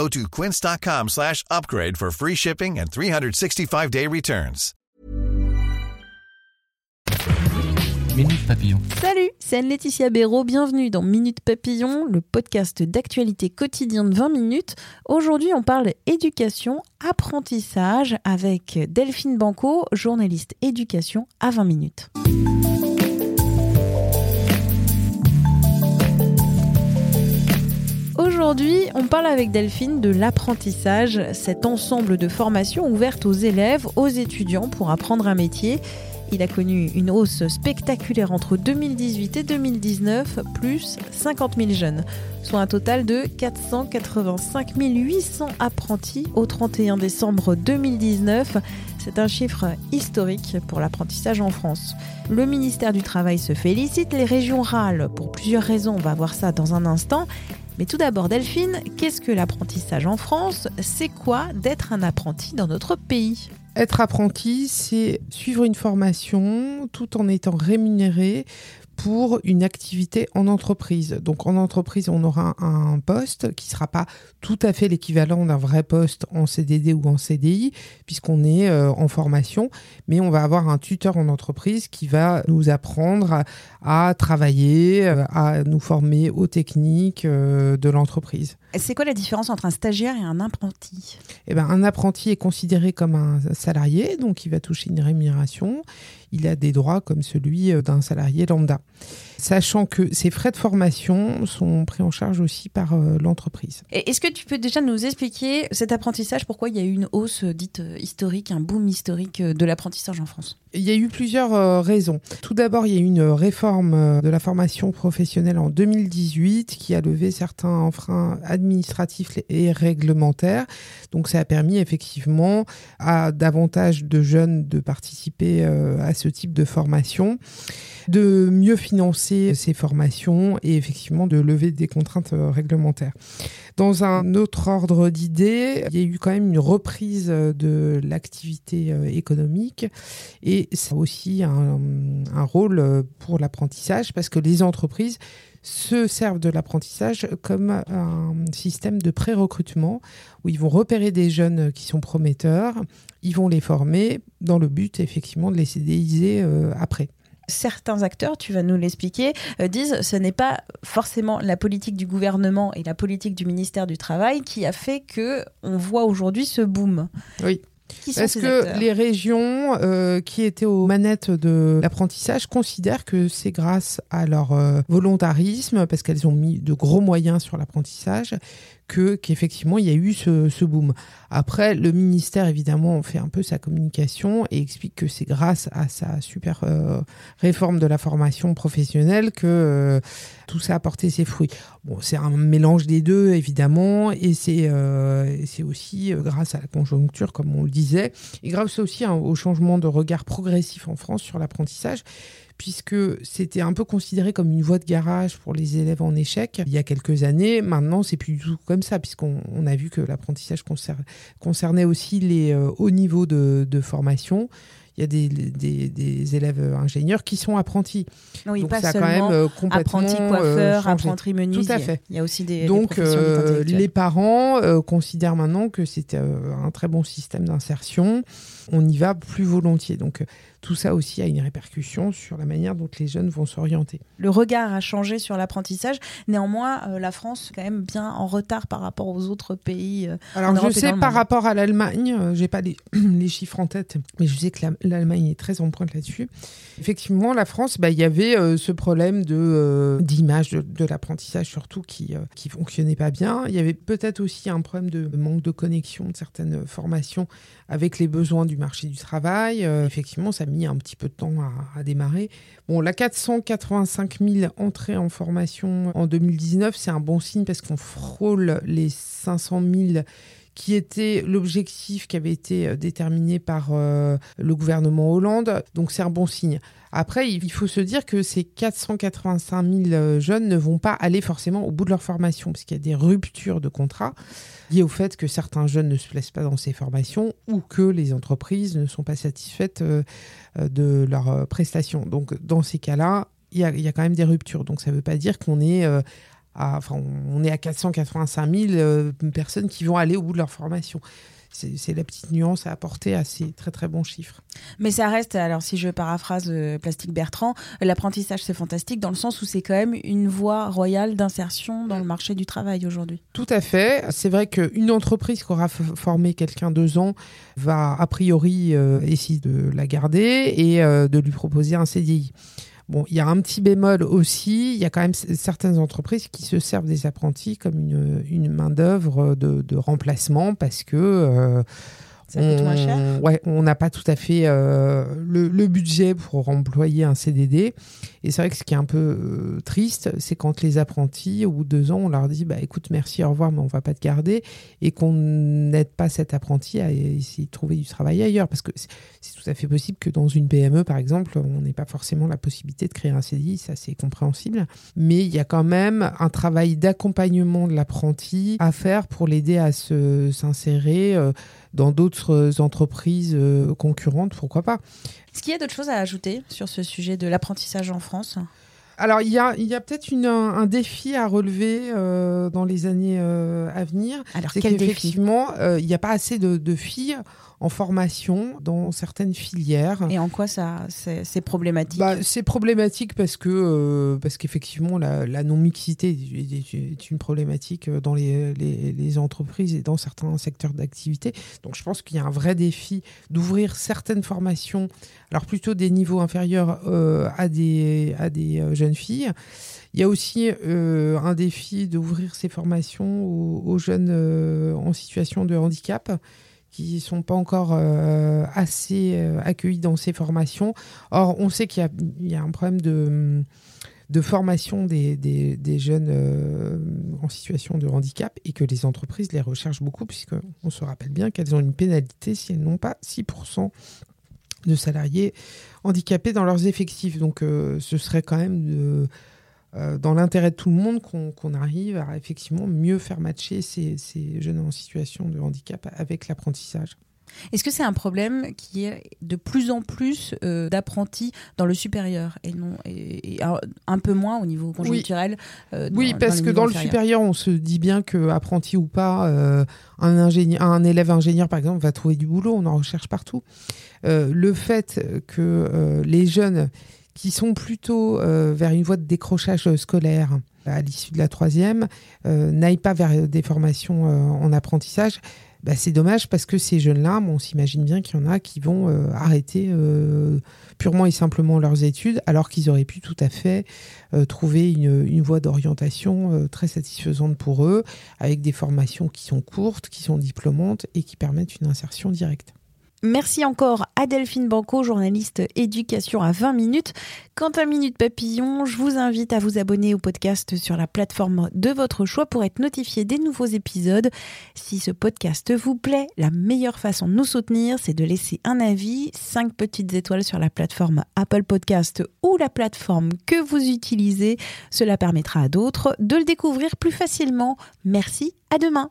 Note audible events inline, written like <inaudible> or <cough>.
Go to quince.com slash upgrade for free shipping and 365-day returns. Minute Papillon. Salut, c'est Anne-Laetitia Béraud, bienvenue dans Minute Papillon, le podcast d'actualité quotidien de 20 minutes. Aujourd'hui, on parle éducation, apprentissage avec Delphine Banco, journaliste éducation à 20 minutes. Aujourd'hui, on parle avec Delphine de l'apprentissage, cet ensemble de formations ouvertes aux élèves, aux étudiants pour apprendre un métier. Il a connu une hausse spectaculaire entre 2018 et 2019, plus 50 000 jeunes, soit un total de 485 800 apprentis au 31 décembre 2019. C'est un chiffre historique pour l'apprentissage en France. Le ministère du Travail se félicite, les régions râlent pour plusieurs raisons, on va voir ça dans un instant. Mais tout d'abord, Delphine, qu'est-ce que l'apprentissage en France? C'est quoi d'être un apprenti dans notre pays? Être apprenti, c'est suivre une formation tout en étant rémunéré pour une activité en entreprise. Donc en entreprise, on aura un poste qui ne sera pas tout à fait l'équivalent d'un vrai poste en CDD ou en CDI, puisqu'on est euh, en formation, mais on va avoir un tuteur en entreprise qui va nous apprendre à, travailler, euh, à nous former aux techniques euh, de l'entreprise. C'est quoi la différence entre un stagiaire et un apprenti? Eh ben, Un apprenti est considéré comme un salarié, donc il va toucher une rémunération il a des droits comme celui euh, d'un salarié lambda. Sachant que ces frais de formation sont pris en charge aussi par euh, l'entreprise. Est-ce que tu peux déjà nous expliquer cet apprentissage, pourquoi il y a eu une hausse euh, dite historique, un boom historique de l'apprentissage en France? Il y a eu plusieurs raisons. Tout d'abord, il y a eu une réforme de la formation professionnelle en 2018 qui a levé certains freins administratifs et réglementaires. Donc ça a permis effectivement à davantage de jeunes de participer à ce type de formation, de mieux financer ces formations et effectivement de lever des contraintes euh, réglementaires. Dans un autre ordre d'idées, il y a eu quand même une reprise de l'activité euh, économique et ça a aussi un, un rôle euh, pour l'apprentissage parce que les entreprises se servent de l'apprentissage comme un système de pré-recrutement où ils vont repérer des jeunes qui sont prometteurs, ils vont les former dans le but effectivement de les CDIser euh, après certains acteurs, tu vas nous l'expliquer, euh, disent ce n'est pas forcément la politique du gouvernement et la politique du ministère du Travail qui a fait que on voit aujourd'hui ce boom. Oui. Est-ce que les régions euh, qui étaient aux manettes de l'apprentissage considèrent que c'est grâce à leur euh, volontarisme, parce qu'elles ont mis de gros moyens sur l'apprentissage, que qu'effectivement il y a eu ce, boom. Après, le ministère évidemment fait un peu sa communication et explique que c'est grâce à sa super euh, réforme de la formation professionnelle que euh, tout ça a porté ses fruits. Bon, c'est un mélange des deux évidemment et c'est euh, aussi grâce à la conjoncture comme on le disait et grâce aussi hein, au changement de regard progressif en France sur l'apprentissage puisque c'était un peu considéré comme une voie de garage pour les élèves en échec il y a quelques années. Maintenant, c'est plus du tout comme ça, puisqu'on a vu que l'apprentissage concernait aussi les euh, hauts niveaux de, formation il y a des, des, élèves ingénieurs qui sont apprentis. Oui, Donc pas ça seulement quand même euh, complètement apprenti coiffeur, euh, apprenti menuisier. Tout à fait. Il y a aussi des Donc les parents considèrent maintenant que c'est un très bon système d'insertion. On y va plus volontiers. Donc tout ça aussi a une répercussion sur la manière dont les jeunes vont s'orienter. Le regard a changé sur l'apprentissage. Néanmoins, euh, la France est quand même bien en retard par rapport aux autres pays. Euh, Alors, je sais par rapport à l'Allemagne, je euh, j'ai pas les, <clears throat> les, chiffres en tête, mais je sais que l'Allemagne est très en pointe là-dessus. Effectivement, la France, bah, il y avait ce problème de d'image de, de l'apprentissage surtout qui qui fonctionnait pas bien. Il y avait peut-être aussi un problème de manque de connexion de certaines formations avec les besoins du marché du travail. effectivement, ça mis un petit peu de temps à, démarrer. Bon, la 485 000 entrées en formation en 2019, c'est un bon signe parce qu'on frôle les 500 000 qui était l'objectif qui avait été déterminé par le gouvernement Hollande. Donc c'est un bon signe. Après, il faut se dire que ces 485 000 jeunes ne vont pas aller forcément au bout de leur formation, parce qu'il y a des ruptures de contrat liées au fait que certains jeunes ne se plaisent pas dans ces formations ou que les entreprises ne sont pas satisfaites de leurs prestations. Donc, dans ces cas-là, il y, a, quand même des ruptures. Donc, ça ne veut pas dire qu'on est à, enfin, on est à 485 000 personnes qui vont aller au bout de leur formation c'est la petite nuance à apporter à ces très très bons chiffres. Mais ça reste, alors si je paraphrase euh, Plastique Bertrand, l'apprentissage c'est fantastique dans le sens où c'est quand même une voie royale d'insertion dans le marché du travail aujourd'hui. Tout à fait. C'est vrai qu'une entreprise qui aura formé quelqu'un deux ans va a priori euh, essayer de la garder et euh, de lui proposer un CDI. Bon, il y a un petit bémol aussi, il y a quand même certaines entreprises qui se servent des apprentis comme une, main-d'œuvre de, remplacement parce que. Euh, on, Ouais, on n'a pas tout à fait euh, le, budget pour employer un CDD. Et c'est vrai que ce qui est un peu euh, triste, c'est quand les apprentis, au bout de deux ans, on leur dit bah, écoute, merci, au revoir, mais on va pas te garder. Et qu'on n'aide pas cet apprenti à essayer de trouver du travail ailleurs. Parce que c'est tout à fait possible que dans une PME, par exemple, on n'ait pas forcément la possibilité de créer un CDI. Ça, c'est compréhensible. Mais il y a quand même un travail d'accompagnement de l'apprenti à faire pour l'aider à s'insérer. Euh, dans d'autres entreprises euh, concurrentes, pourquoi pas. Est-ce qu'il y a d'autres choses à ajouter sur ce sujet de l'apprentissage en France? Alors, il y a, y a peut-être un, défi à relever euh, dans les années euh, à venir. Alors, quel qu'effectivement, il n'y a pas assez de, de filles en formation dans certaines filières. Et en quoi ça c'est problématique? Bah, C'est problématique parce que euh, parce qu'effectivement la, la non-mixité est, une problématique dans les, les, les, entreprises et dans certains secteurs d'activité. Donc je pense qu'il y a un vrai défi d'ouvrir certaines formations, alors plutôt des niveaux inférieurs euh, à des, à des euh, filles. Il y a aussi un défi d'ouvrir ces formations aux, jeunes en situation de handicap qui ne sont pas encore euh, assez euh, accueillis dans ces formations. Or, on sait qu'il y, a un problème de, formation des, des, jeunes euh, en situation de handicap et que les entreprises les recherchent beaucoup, puisqu'on se rappelle bien qu'elles ont une pénalité si elles n'ont pas 6% de salariés handicapés dans leurs effectifs. Donc, ce serait quand même euh, dans l'intérêt de tout le monde qu'on arrive à effectivement mieux faire matcher ces, jeunes en situation de handicap avec l'apprentissage. Est-ce que c'est un problème qui est de plus en plus euh, d'apprentis dans le supérieur et non et, un, peu moins au niveau conjoncturel Oui, euh, oui parce que dans le supérieur, on se dit bien que apprenti ou pas, un, ingénieur, un élève ingénieur par exemple va trouver du boulot. On en recherche partout. le fait que les jeunes qui sont plutôt euh, vers une voie de décrochage scolaire à l'issue de la troisième, euh, n'aillent pas vers des formations euh, en apprentissage, bah, c'est dommage parce que ces jeunes-là, on s'imagine bien qu'il y en a qui vont arrêter purement et simplement leurs études, alors qu'ils auraient pu tout à fait trouver une, une voie d'orientation très satisfaisante pour eux, avec des formations qui sont courtes, qui sont diplômantes et qui permettent une insertion directe. Merci encore à Delphine Banco, journaliste éducation à 20 minutes. Quant à Minute Papillon, je vous invite à vous abonner au podcast sur la plateforme de votre choix pour être notifié des nouveaux épisodes. Si ce podcast vous plaît, la meilleure façon de nous soutenir, c'est de laisser un avis, 5 petites étoiles sur la plateforme Apple Podcast ou la plateforme que vous utilisez. Cela permettra à d'autres de le découvrir plus facilement. Merci, à demain.